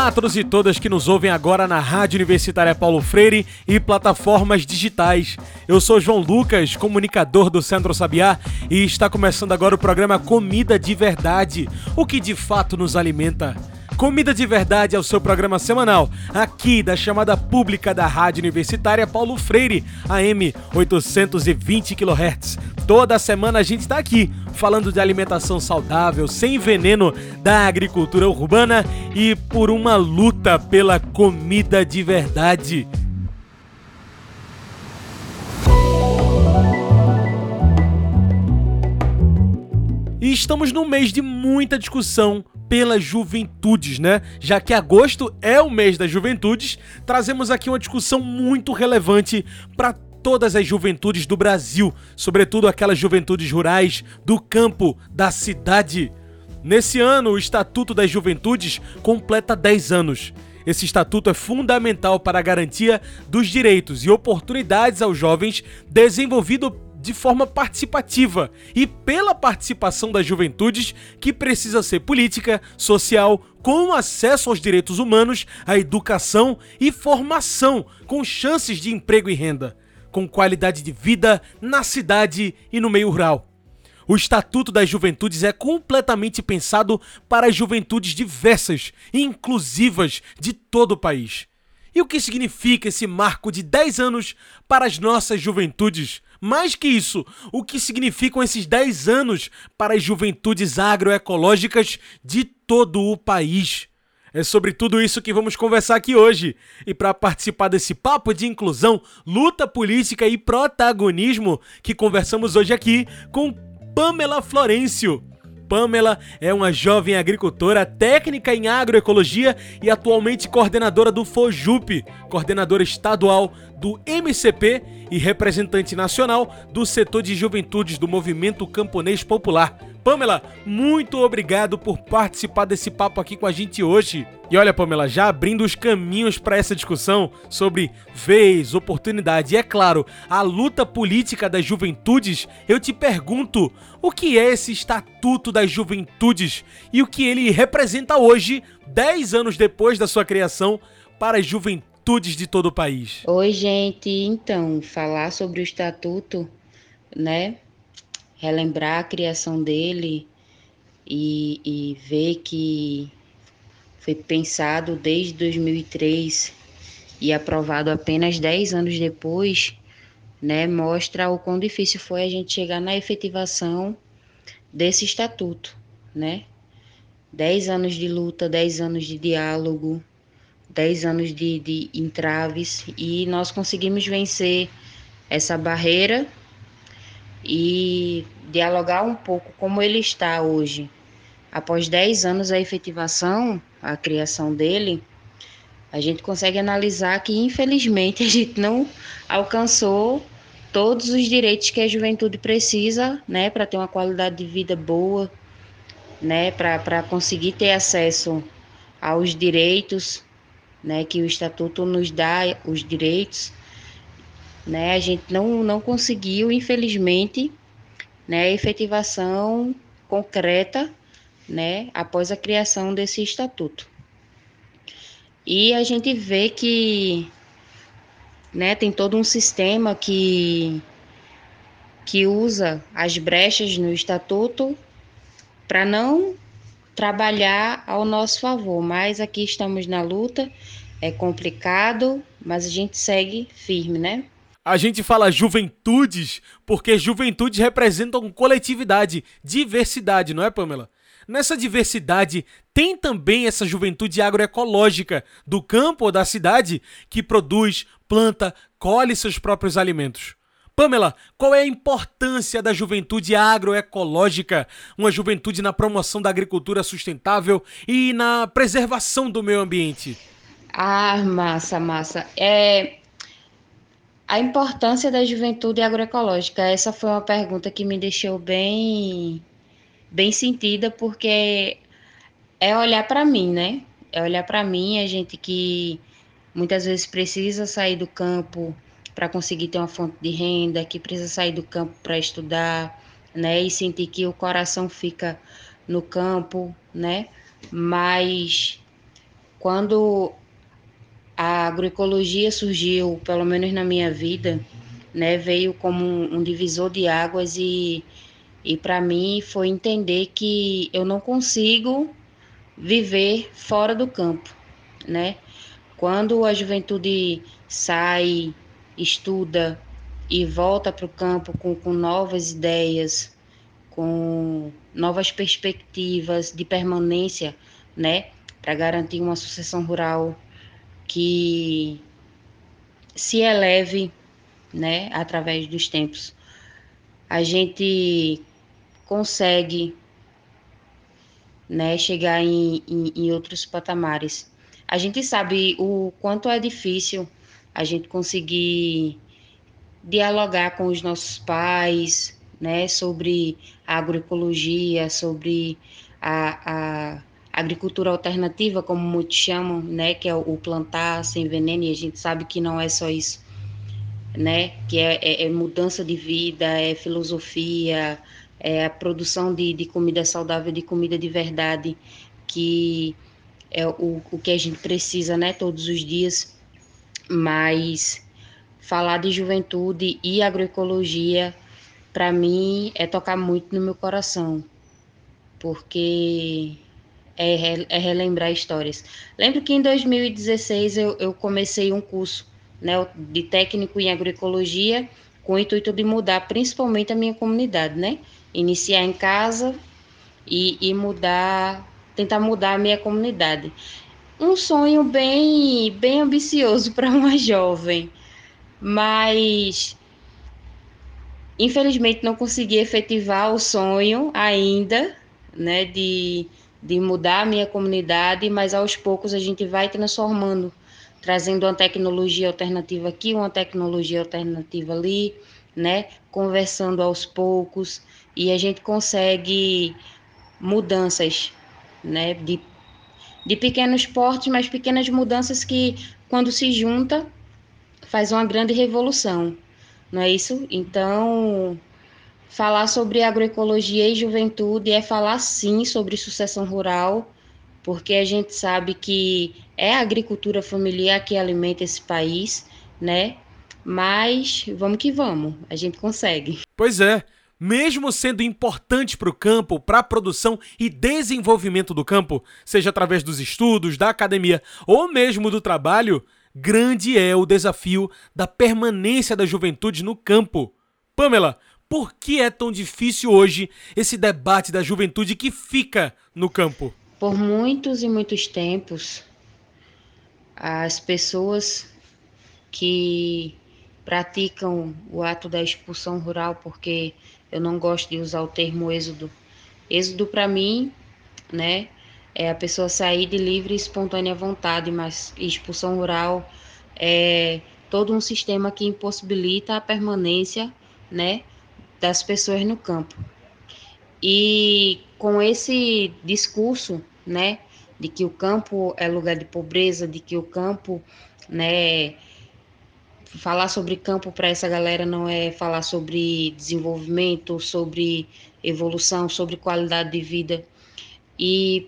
Olá a todos e todas que nos ouvem agora na Rádio Universitária Paulo Freire e plataformas digitais. Eu sou João Lucas, comunicador do Centro Sabiá, e está começando agora o programa Comida de Verdade, o que de fato nos alimenta. Comida de Verdade é o seu programa semanal, aqui da chamada pública da Rádio Universitária Paulo Freire, AM 820 kHz. Toda semana a gente está aqui falando de alimentação saudável, sem veneno, da agricultura urbana e por uma luta pela comida de verdade. E estamos num mês de muita discussão pelas juventudes, né? Já que agosto é o mês das juventudes, trazemos aqui uma discussão muito relevante para todas as juventudes do Brasil, sobretudo aquelas juventudes rurais do campo, da cidade. Nesse ano, o Estatuto das Juventudes completa 10 anos. Esse estatuto é fundamental para a garantia dos direitos e oportunidades aos jovens, desenvolvido de forma participativa e pela participação das juventudes, que precisa ser política, social, com acesso aos direitos humanos, à educação e formação, com chances de emprego e renda, com qualidade de vida na cidade e no meio rural. O Estatuto das Juventudes é completamente pensado para as juventudes diversas e inclusivas de todo o país. E o que significa esse marco de 10 anos para as nossas juventudes? Mais que isso, o que significam esses 10 anos para as juventudes agroecológicas de todo o país? É sobre tudo isso que vamos conversar aqui hoje. E para participar desse papo de inclusão, luta política e protagonismo que conversamos hoje aqui com Pamela Florencio. Pamela é uma jovem agricultora técnica em agroecologia e atualmente coordenadora do FOJUP, coordenadora estadual do MCP e representante nacional do setor de juventudes do Movimento Camponês Popular. Pamela, muito obrigado por participar desse papo aqui com a gente hoje. E olha, Pamela, já abrindo os caminhos para essa discussão sobre vez, oportunidade e, é claro, a luta política das juventudes, eu te pergunto: o que é esse Estatuto das Juventudes e o que ele representa hoje, 10 anos depois da sua criação, para as juventudes de todo o país? Oi, gente. Então, falar sobre o Estatuto, né? Relembrar a criação dele e, e ver que foi pensado desde 2003 e aprovado apenas 10 anos depois, né, mostra o quão difícil foi a gente chegar na efetivação desse estatuto, né? 10 anos de luta, 10 anos de diálogo, 10 anos de, de entraves e nós conseguimos vencer essa barreira e dialogar um pouco como ele está hoje. Após 10 anos da efetivação, a criação dele, a gente consegue analisar que, infelizmente, a gente não alcançou todos os direitos que a juventude precisa, né, para ter uma qualidade de vida boa, né, para conseguir ter acesso aos direitos, né, que o estatuto nos dá os direitos né? A gente não, não conseguiu, infelizmente, né, efetivação concreta, né, após a criação desse estatuto. E a gente vê que, né, tem todo um sistema que que usa as brechas no estatuto para não trabalhar ao nosso favor, mas aqui estamos na luta, é complicado, mas a gente segue firme, né? A gente fala juventudes porque juventudes representam coletividade, diversidade, não é, Pamela? Nessa diversidade tem também essa juventude agroecológica do campo ou da cidade que produz, planta, colhe seus próprios alimentos. Pamela, qual é a importância da juventude agroecológica, uma juventude na promoção da agricultura sustentável e na preservação do meio ambiente? Ah, massa, massa. É, a importância da juventude agroecológica. Essa foi uma pergunta que me deixou bem bem sentida, porque é olhar para mim, né? É olhar para mim, a gente que muitas vezes precisa sair do campo para conseguir ter uma fonte de renda, que precisa sair do campo para estudar, né? E sentir que o coração fica no campo, né? Mas quando a agroecologia surgiu, pelo menos na minha vida, né, veio como um, divisor de águas e, e para mim foi entender que eu não consigo viver fora do campo, né? Quando a juventude sai, estuda e volta para o campo com, com novas ideias, com novas perspectivas de permanência, né, para garantir uma sucessão rural que se eleve, né, através dos tempos. A gente consegue, né, chegar em, em, em outros patamares. A gente sabe o quanto é difícil a gente conseguir dialogar com os nossos pais, né, sobre a agroecologia, sobre a, a agricultura alternativa, como muitos chamam, né, que é o plantar sem veneno, e a gente sabe que não é só isso, né, que é, é, é mudança de vida, é filosofia, é a produção de, de comida saudável, de comida de verdade, que é o, o que a gente precisa, né, todos os dias, mas falar de juventude e agroecologia para mim é tocar muito no meu coração, porque é, é, relembrar histórias. Lembro que em 2016 eu, eu comecei um curso né, de técnico em agroecologia com o intuito de mudar principalmente a minha comunidade, né? Iniciar em casa e, e mudar, tentar mudar a minha comunidade. Um sonho bem, bem ambicioso para uma jovem, mas Infelizmente não consegui efetivar o sonho ainda, né, de, de mudar a minha comunidade, mas aos poucos a gente vai transformando, trazendo uma tecnologia alternativa aqui, uma tecnologia alternativa ali, né, conversando aos poucos e a gente consegue mudanças, né, de, de pequenos portes, mas pequenas mudanças que quando se junta faz uma grande revolução não é isso? Então, falar sobre agroecologia e juventude é falar sim sobre sucessão rural, porque a gente sabe que é a agricultura familiar que alimenta esse país, né? Mas vamos que vamos, a gente consegue. Pois é. Mesmo sendo importante para o campo, para a produção e desenvolvimento do campo, seja através dos estudos, da academia ou mesmo do trabalho, grande é o desafio da permanência da juventude no campo. Pamela, por que é tão difícil hoje esse debate da juventude que fica no campo? Por muitos e muitos tempos, as pessoas que praticam o ato da expulsão rural, porque eu não gosto de usar o termo êxodo. Êxodo para mim, né, é a pessoa sair de livre e espontânea vontade, mas expulsão rural é todo um sistema que impossibilita a permanência, né, das pessoas no campo. E com esse discurso, né, de que o campo é lugar de pobreza, de que o campo, né, falar sobre campo para essa galera não é falar sobre desenvolvimento, sobre evolução, sobre qualidade de vida. E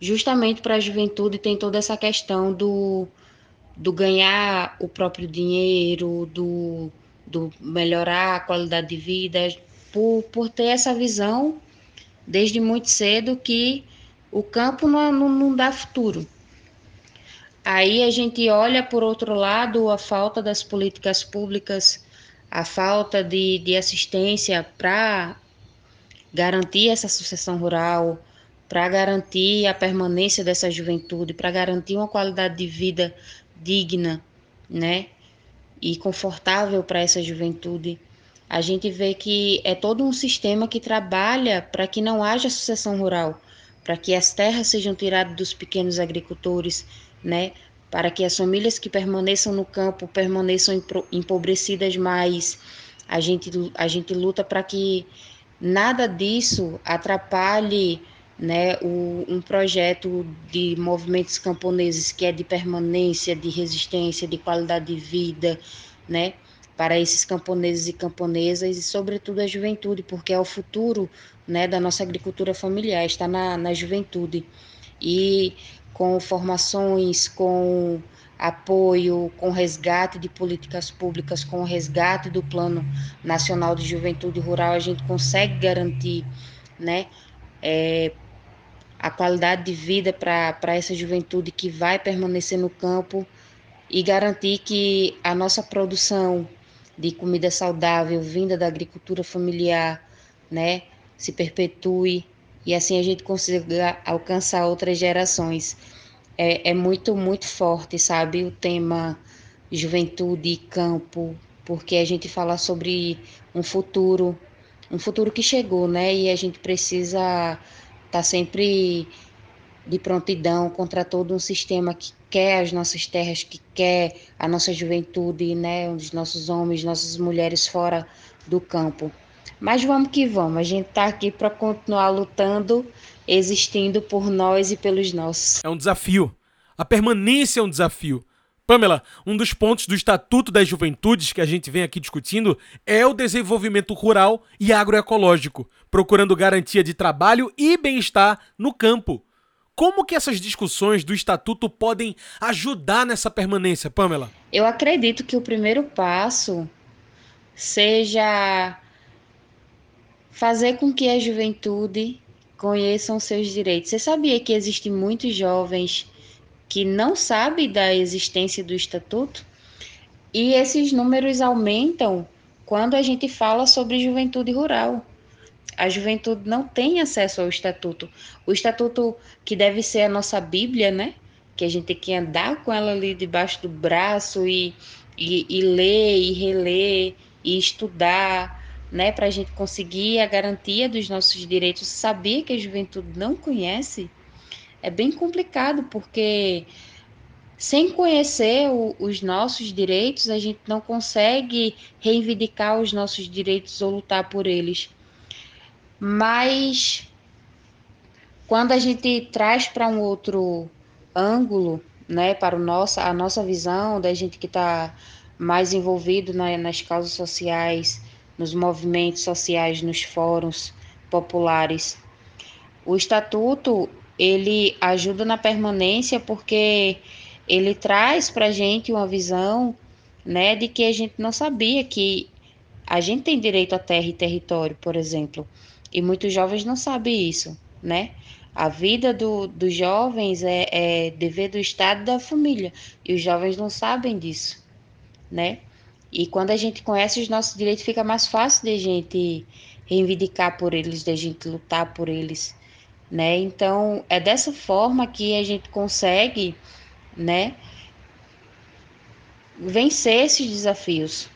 justamente para a juventude tem toda essa questão do, do ganhar o próprio dinheiro, do, do melhorar a qualidade de vida, por, por ter essa visão desde muito cedo que o campo não, não, não dá futuro. Aí a gente olha, por outro lado, a falta das políticas públicas, a falta de, de assistência para garantir essa sucessão rural, para garantir a permanência dessa juventude, para garantir uma qualidade de vida digna, né? E confortável para essa juventude. A gente vê que é todo um sistema que trabalha para que não haja sucessão rural, para que as terras sejam tiradas dos pequenos agricultores, né? Para que as famílias que permaneçam no campo permaneçam empobrecidas mais. A gente, a gente luta para que nada disso atrapalhe né, o, um projeto de movimentos camponeses que é de permanência, de resistência, de qualidade de vida, né, para esses camponeses e camponesas e, sobretudo, a juventude, porque é o futuro né, da nossa agricultura familiar, está na, na juventude. E com formações, com apoio, com resgate de políticas públicas, com resgate do Plano Nacional de Juventude Rural, a gente consegue garantir né, é, a qualidade de vida para essa juventude que vai permanecer no campo e garantir que a nossa produção de comida saudável vinda da agricultura familiar, né, se perpetue e assim a gente consiga alcançar outras gerações. É, é muito, muito forte, sabe, o tema juventude e campo, porque a gente fala sobre um futuro, um futuro que chegou, né, e a gente precisa estar tá sempre de prontidão contra todo um sistema que quer as nossas terras, que quer a nossa juventude, né, os nossos homens, nossas mulheres fora do campo. Mas vamos que vamos, a gente está aqui para continuar lutando, existindo por nós e pelos nossos. É um desafio. A permanência é um desafio. Pamela, um dos pontos do Estatuto das Juventudes que a gente vem aqui discutindo é o desenvolvimento rural e agroecológico, procurando garantia de trabalho e bem-estar no campo. Como que essas discussões do Estatuto podem ajudar nessa permanência, Pamela? Eu acredito que o primeiro passo seja fazer com que a juventude conheçam seus direitos. Você sabia que existem muitos jovens que não sabe da existência do estatuto, e esses números aumentam quando a gente fala sobre juventude rural. A juventude não tem acesso ao estatuto. O estatuto que deve ser a nossa Bíblia, né? Que a gente tem que andar com ela ali debaixo do braço e, e, e ler e reler e estudar, né? Para a gente conseguir a garantia dos nossos direitos. Sabia que a juventude não conhece? É bem complicado, porque sem conhecer o, os nossos direitos, a gente não consegue reivindicar os nossos direitos ou lutar por eles. Mas quando a gente traz para um outro ângulo, né, para o nosso, a nossa visão da gente que está mais envolvido na, nas causas sociais, nos movimentos sociais, nos fóruns populares, o estatuto ele ajuda na permanência porque ele traz para a gente uma visão né, de que a gente não sabia que a gente tem direito a terra e território, por exemplo, e muitos jovens não sabem isso, né? A vida do, dos jovens é, é dever do Estado e da família, e os jovens não sabem disso, né? E quando a gente conhece os nossos direitos, fica mais fácil de a gente reivindicar por eles, de a gente lutar por eles, né? Então, é dessa forma que a gente consegue, né, vencer esses desafios,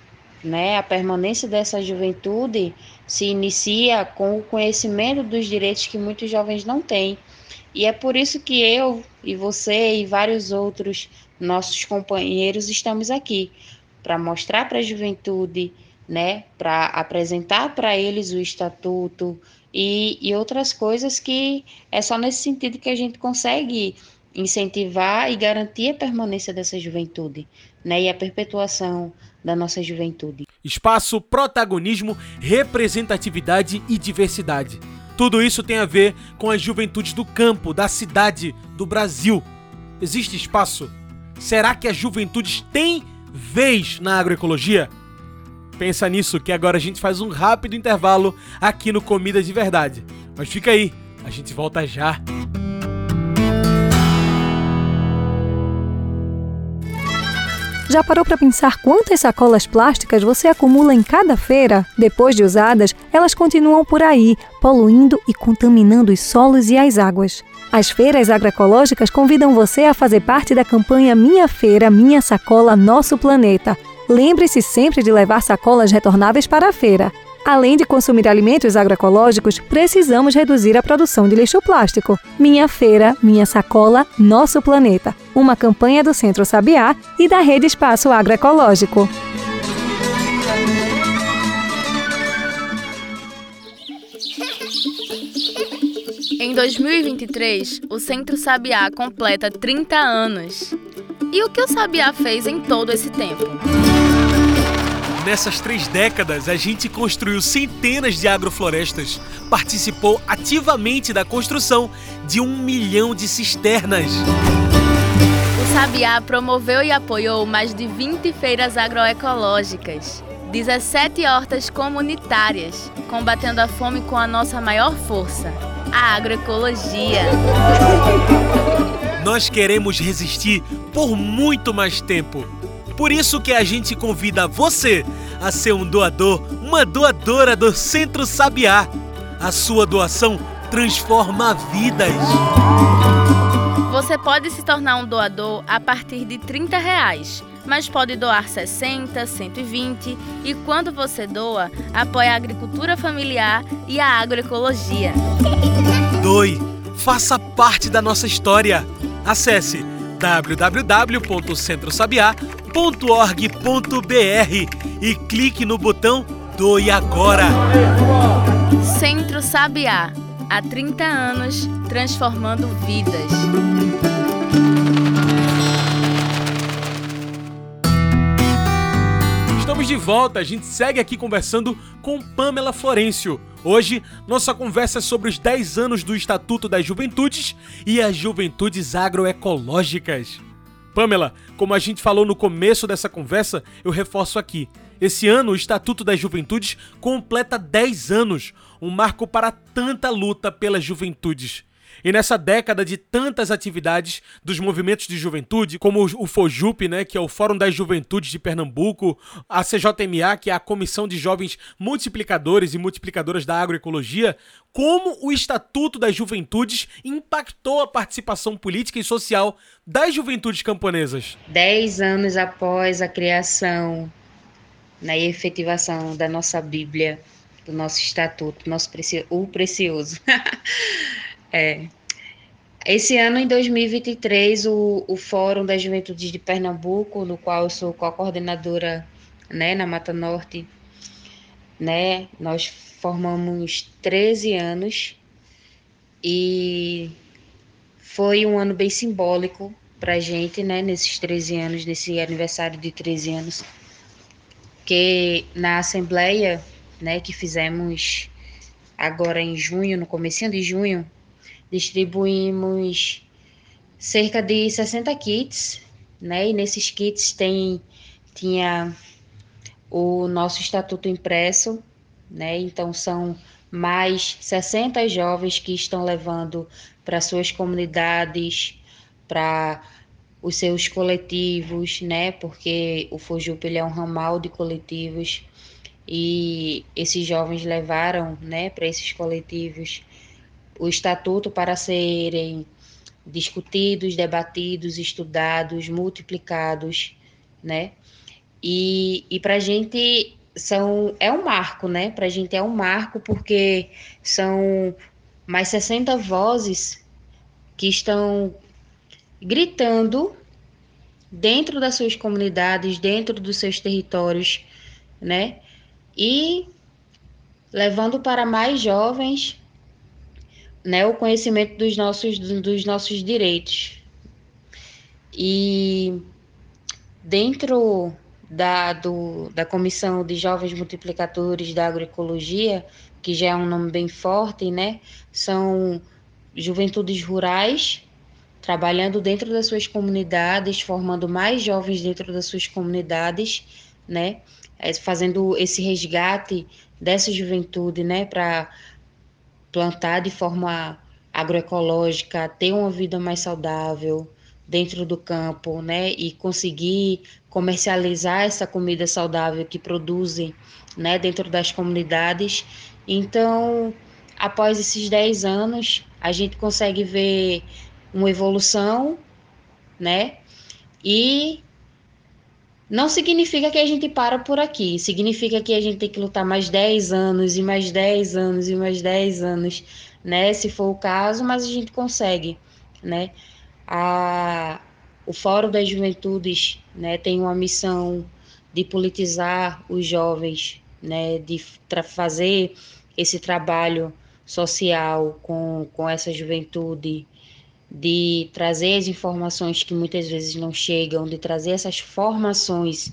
né? A permanência dessa juventude se inicia com o conhecimento dos direitos que muitos jovens não têm. E é por isso que eu e você e vários outros nossos companheiros estamos aqui para mostrar para a juventude, né, para apresentar para eles o estatuto, e, e outras coisas que é só nesse sentido que a gente consegue incentivar e garantir a permanência dessa juventude, né, e a perpetuação da nossa juventude. Espaço, protagonismo, representatividade e diversidade. Tudo isso tem a ver com as juventudes do campo, da cidade, do Brasil. Existe espaço? Será que as juventudes têm vez na agroecologia? Pensa nisso que agora a gente faz um rápido intervalo aqui no Comida de Verdade. Mas fica aí, a gente volta já. Já parou para pensar quantas sacolas plásticas você acumula em cada feira? Depois de usadas, elas continuam por aí, poluindo e contaminando os solos e as águas. As feiras agroecológicas convidam você a fazer parte da campanha Minha Feira, Minha Sacola, Nosso Planeta lembre-se sempre de levar sacolas retornáveis para a feira. Além de consumir alimentos agroecológicos, precisamos reduzir a produção de lixo plástico. Minha Feira, Minha Sacola, Nosso Planeta. Uma campanha do Centro Sabiá e da Rede Espaço Agroecológico. Em 2023, o Centro Sabiá completa 30 anos. E o que o Sabiá fez em todo esse tempo? Nessas três décadas, a gente construiu centenas de agroflorestas, participou ativamente da construção de um milhão de cisternas. O Sabiá promoveu e apoiou mais de 20 feiras agroecológicas, 17 hortas comunitárias, combatendo a fome com a nossa maior força, a agroecologia. Nós queremos resistir por muito mais tempo. Por isso que a gente convida você a ser um doador, uma doadora do Centro Sabiá. A sua doação transforma vidas. Você pode se tornar um doador a partir de 30 reais, mas pode doar 60, 120 e quando você doa, apoia a agricultura familiar e a agroecologia. Doe, faça parte da nossa história. Acesse www.centrosabiá.org.br e clique no botão Doe Agora. Centro Sabiá, há 30 anos transformando vidas. De volta, a gente segue aqui conversando com Pamela Florencio. Hoje, nossa conversa é sobre os 10 anos do Estatuto das Juventudes e as Juventudes Agroecológicas. Pamela, como a gente falou no começo dessa conversa, eu reforço aqui. Esse ano, o Estatuto das Juventudes completa 10 anos, um marco para tanta luta pelas juventudes. E nessa década de tantas atividades dos movimentos de juventude, como o FOJUP, né, que é o Fórum das Juventudes de Pernambuco, a CJMA, que é a Comissão de Jovens Multiplicadores e Multiplicadoras da Agroecologia, como o Estatuto das Juventudes impactou a participação política e social das juventudes camponesas. Dez anos após a criação né, e efetivação da nossa Bíblia, do nosso Estatuto, nosso preci o precioso. É. Esse ano, em 2023, o, o Fórum das Juventudes de Pernambuco, no qual eu sou co-coordenadora né, na Mata Norte, né, nós formamos 13 anos e foi um ano bem simbólico para a gente, né, nesses 13 anos, nesse aniversário de 13 anos, que na Assembleia, né, que fizemos agora em junho, no comecinho de junho, distribuímos cerca de 60 kits, né? E nesses kits tem tinha o nosso estatuto impresso, né? Então são mais 60 jovens que estão levando para suas comunidades, para os seus coletivos, né? Porque o Fujup é um ramal de coletivos e esses jovens levaram, né, para esses coletivos o estatuto para serem discutidos, debatidos, estudados, multiplicados, né? E, e para a gente são, é um marco, né? Para a gente é um marco porque são mais 60 vozes que estão gritando dentro das suas comunidades, dentro dos seus territórios, né? E levando para mais jovens né, o conhecimento dos nossos, dos nossos direitos. E dentro da, do, da Comissão de Jovens Multiplicadores da Agroecologia, que já é um nome bem forte, né, são juventudes rurais trabalhando dentro das suas comunidades, formando mais jovens dentro das suas comunidades, né, é, fazendo esse resgate dessa juventude, né, para plantar de forma agroecológica, ter uma vida mais saudável dentro do campo, né, e conseguir comercializar essa comida saudável que produzem, né, dentro das comunidades. Então, após esses 10 anos, a gente consegue ver uma evolução, né, e não significa que a gente para por aqui, significa que a gente tem que lutar mais 10 anos e mais 10 anos e mais 10 anos, né? Se for o caso, mas a gente consegue, né? A, o Fórum das Juventudes né, tem uma missão de politizar os jovens, né, de fazer esse trabalho social com, com essa juventude, de trazer as informações que muitas vezes não chegam, de trazer essas formações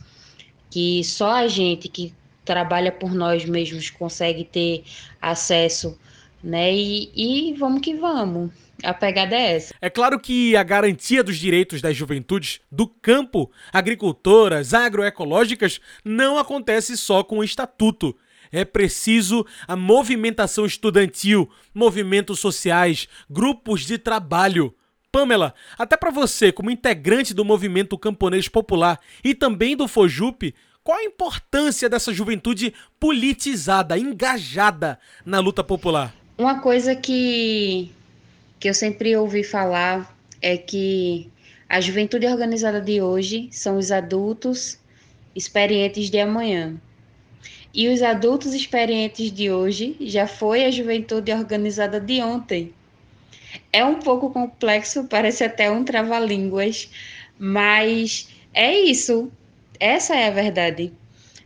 que só a gente que trabalha por nós mesmos consegue ter acesso, né? E, e vamos que vamos. A pegada é essa. É claro que a garantia dos direitos das juventudes do campo, agricultoras, agroecológicas, não acontece só com o estatuto. É preciso a movimentação estudantil, movimentos sociais, grupos de trabalho. Pamela, até para você, como integrante do movimento camponês popular e também do Fojup, qual a importância dessa juventude politizada, engajada na luta popular? Uma coisa que, que eu sempre ouvi falar é que a juventude organizada de hoje são os adultos experientes de amanhã. E os adultos experientes de hoje já foi a juventude organizada de ontem. É um pouco complexo, parece até um trava-línguas, mas é isso. Essa é a verdade.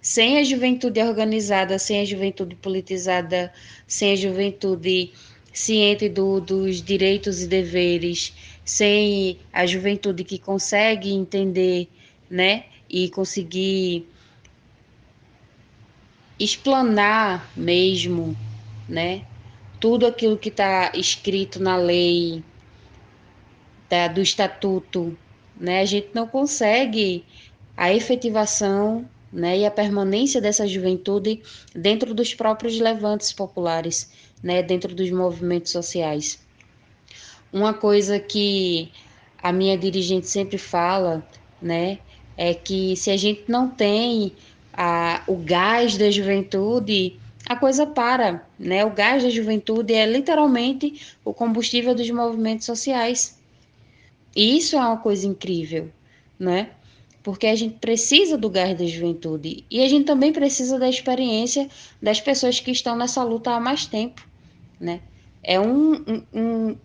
Sem a juventude organizada, sem a juventude politizada, sem a juventude ciente do, dos direitos e deveres, sem a juventude que consegue entender, né, e conseguir explanar mesmo, né, tudo aquilo que está escrito na lei, da, do estatuto, né, a gente não consegue a efetivação né, e a permanência dessa juventude dentro dos próprios levantes populares, né, dentro dos movimentos sociais. Uma coisa que a minha dirigente sempre fala, né, é que se a gente não tem a, o gás da juventude, a coisa para, né? O gás da juventude é literalmente o combustível dos movimentos sociais. E isso é uma coisa incrível, né? porque a gente precisa do gás da juventude e a gente também precisa da experiência das pessoas que estão nessa luta há mais tempo, né? É um, um, um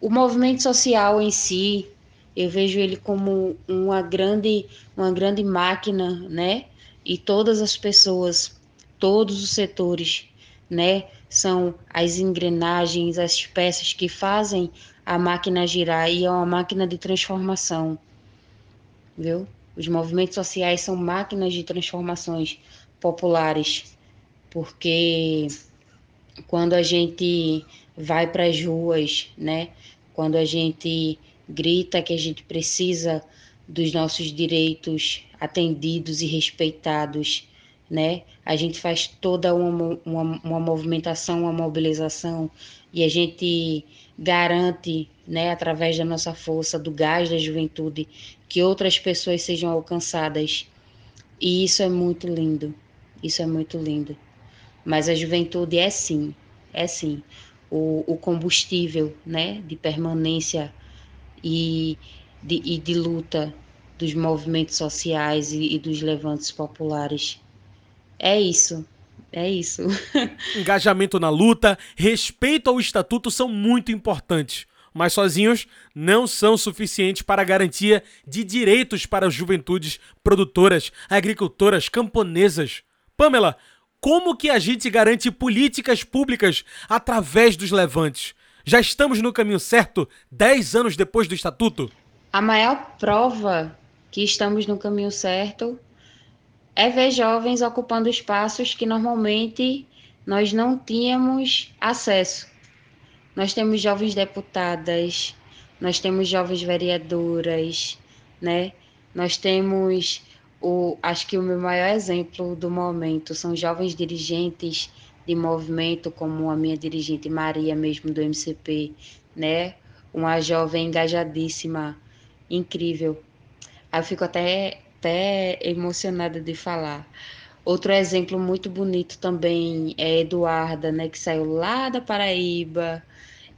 o movimento social em si, eu vejo ele como uma grande, uma grande máquina, né? E todas as pessoas, todos os setores, né? São as engrenagens, as peças que fazem a máquina girar e é uma máquina de transformação viu? Os movimentos sociais são máquinas de transformações populares, porque quando a gente vai para as ruas, né? Quando a gente grita que a gente precisa dos nossos direitos atendidos e respeitados, né? A gente faz toda uma, uma, uma movimentação, uma mobilização e a gente garante, né, através da nossa força, do gás da juventude, que outras pessoas sejam alcançadas. E isso é muito lindo. Isso é muito lindo. Mas a juventude é sim, é sim o, o combustível, né, de permanência e de, e de luta dos movimentos sociais e, e dos levantes populares. É isso. É isso. Engajamento na luta, respeito ao estatuto são muito importantes, mas sozinhos não são suficientes para a garantia de direitos para as juventudes produtoras, agricultoras, camponesas. Pamela, como que a gente garante políticas públicas através dos levantes? Já estamos no caminho certo 10 anos depois do estatuto? A maior prova que estamos no caminho certo é ver jovens ocupando espaços que normalmente nós não tínhamos acesso. Nós temos jovens deputadas, nós temos jovens vereadoras, né? Nós temos o, acho que o meu maior exemplo do momento são jovens dirigentes de movimento, como a minha dirigente Maria, mesmo do MCP, né? Uma jovem engajadíssima, incrível. Aí eu fico até até emocionada de falar. Outro exemplo muito bonito também é Eduarda, né, que saiu lá da Paraíba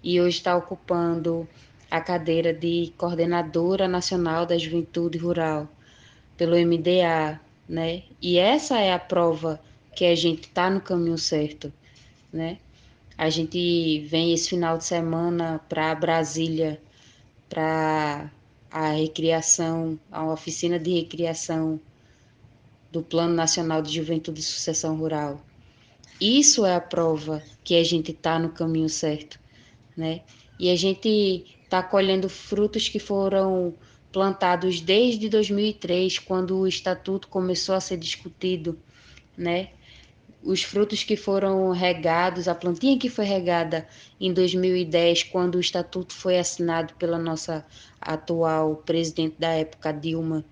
e hoje está ocupando a cadeira de coordenadora nacional da juventude rural pelo MDA, né? E essa é a prova que a gente está no caminho certo, né? A gente vem esse final de semana para Brasília para a recriação, a oficina de recriação do Plano Nacional de Juventude e Sucessão Rural. Isso é a prova que a gente está no caminho certo, né? E a gente está colhendo frutos que foram plantados desde 2003, quando o estatuto começou a ser discutido, né? Os frutos que foram regados, a plantinha que foi regada em 2010, quando o estatuto foi assinado pela nossa atual presidente da época, Dilma,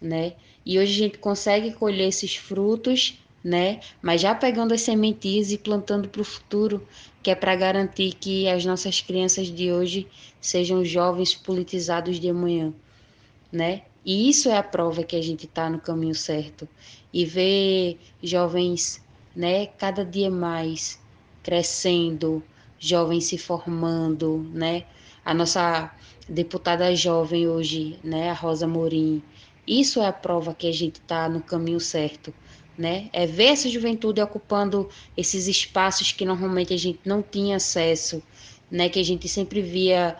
né? E hoje a gente consegue colher esses frutos, né? Mas já pegando as sementinhas e plantando para o futuro, que é para garantir que as nossas crianças de hoje sejam jovens politizados de amanhã né? E isso é a prova que a gente está no caminho certo. E ver jovens, né, cada dia mais crescendo, jovens se formando, né? A nossa deputada jovem hoje, né, a Rosa Morim. Isso é a prova que a gente está no caminho certo, né? É ver essa juventude ocupando esses espaços que normalmente a gente não tinha acesso, né? Que a gente sempre via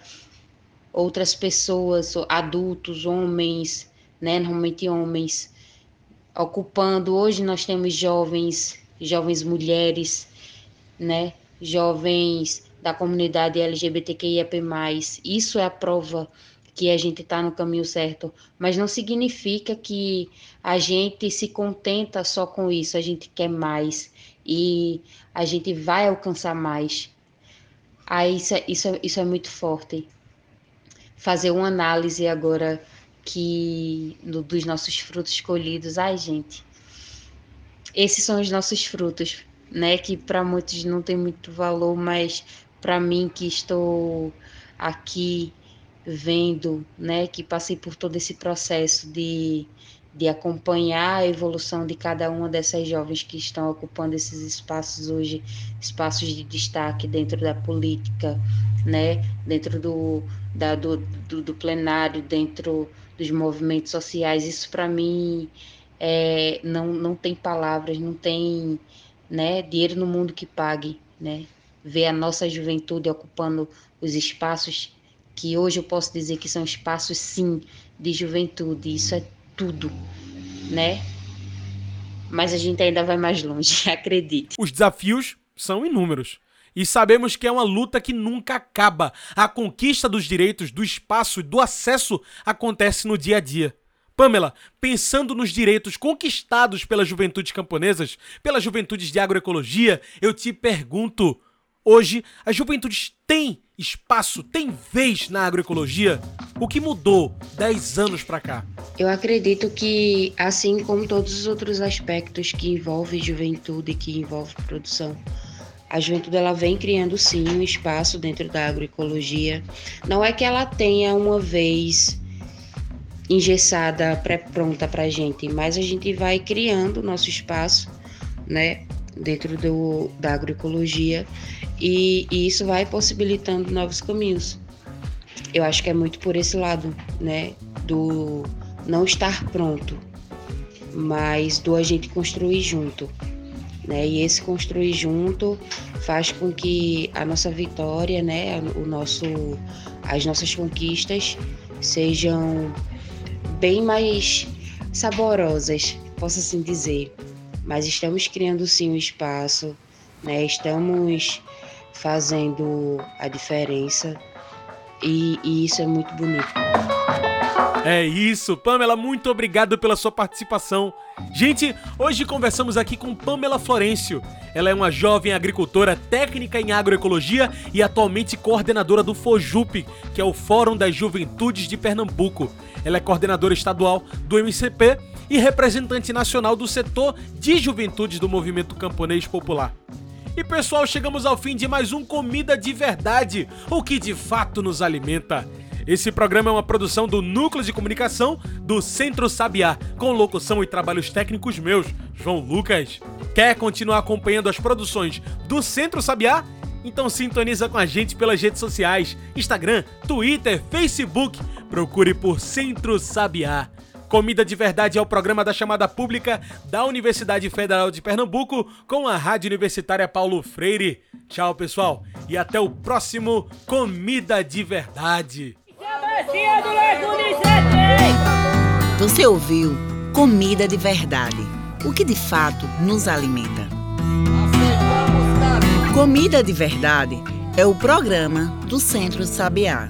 outras pessoas, adultos, homens, né, normalmente homens, ocupando. Hoje nós temos jovens, jovens mulheres, né, jovens da comunidade LGBTQIAP+. Isso é a prova que a gente está no caminho certo, mas não significa que a gente se contenta só com isso, a gente quer mais e a gente vai alcançar mais. Aí isso, é, isso, é, isso é muito forte fazer uma análise agora que do, dos nossos frutos colhidos. Ai, gente, esses são os nossos frutos, né? Que para muitos não tem muito valor, mas para mim que estou aqui vendo, né? Que passei por todo esse processo de de acompanhar a evolução de cada uma dessas jovens que estão ocupando esses espaços hoje, espaços de destaque dentro da política, né, dentro do, da, do, do, do plenário, dentro dos movimentos sociais. Isso para mim é, não, não tem palavras, não tem né, dinheiro no mundo que pague, né? Ver a nossa juventude ocupando os espaços que hoje eu posso dizer que são espaços sim de juventude. Isso é tudo, né? Mas a gente ainda vai mais longe, acredite. Os desafios são inúmeros. E sabemos que é uma luta que nunca acaba. A conquista dos direitos, do espaço e do acesso acontece no dia a dia. Pamela, pensando nos direitos conquistados pelas juventudes camponesas, pelas juventudes de agroecologia, eu te pergunto: hoje as juventudes têm espaço, têm vez na agroecologia? O que mudou 10 anos para cá? Eu acredito que, assim como todos os outros aspectos que envolvem juventude, que envolvem produção, a juventude ela vem criando sim um espaço dentro da agroecologia. Não é que ela tenha uma vez engessada, pré-pronta para a gente, mas a gente vai criando o nosso espaço, né, dentro do, da agroecologia e, e isso vai possibilitando novos caminhos. Eu acho que é muito por esse lado, né, do não estar pronto, mas do a gente construir junto. Né? E esse construir junto faz com que a nossa vitória, né, o nosso, as nossas conquistas sejam bem mais saborosas, posso assim dizer. Mas estamos criando sim um espaço, né? Estamos fazendo a diferença e, e isso é muito bonito. É isso, Pamela, muito obrigado pela sua participação. Gente, hoje conversamos aqui com Pamela Florencio. Ela é uma jovem agricultora técnica em agroecologia e atualmente coordenadora do FOJUP, que é o Fórum das Juventudes de Pernambuco. Ela é coordenadora estadual do MCP e representante nacional do setor de juventudes do Movimento Camponês Popular. E pessoal, chegamos ao fim de mais um Comida de Verdade, o que de fato nos alimenta. Esse programa é uma produção do Núcleo de Comunicação do Centro Sabiá, com locução e trabalhos técnicos meus, João Lucas. Quer continuar acompanhando as produções do Centro Sabiá? Então sintoniza com a gente pelas redes sociais, Instagram, Twitter, Facebook. Procure por Centro Sabiá. Comida de Verdade é o programa da chamada pública da Universidade Federal de Pernambuco com a Rádio Universitária Paulo Freire. Tchau, pessoal, e até o próximo Comida de Verdade. Você ouviu Comida de Verdade, o que de fato nos alimenta. Comida de Verdade é o programa do Centro Sabiá.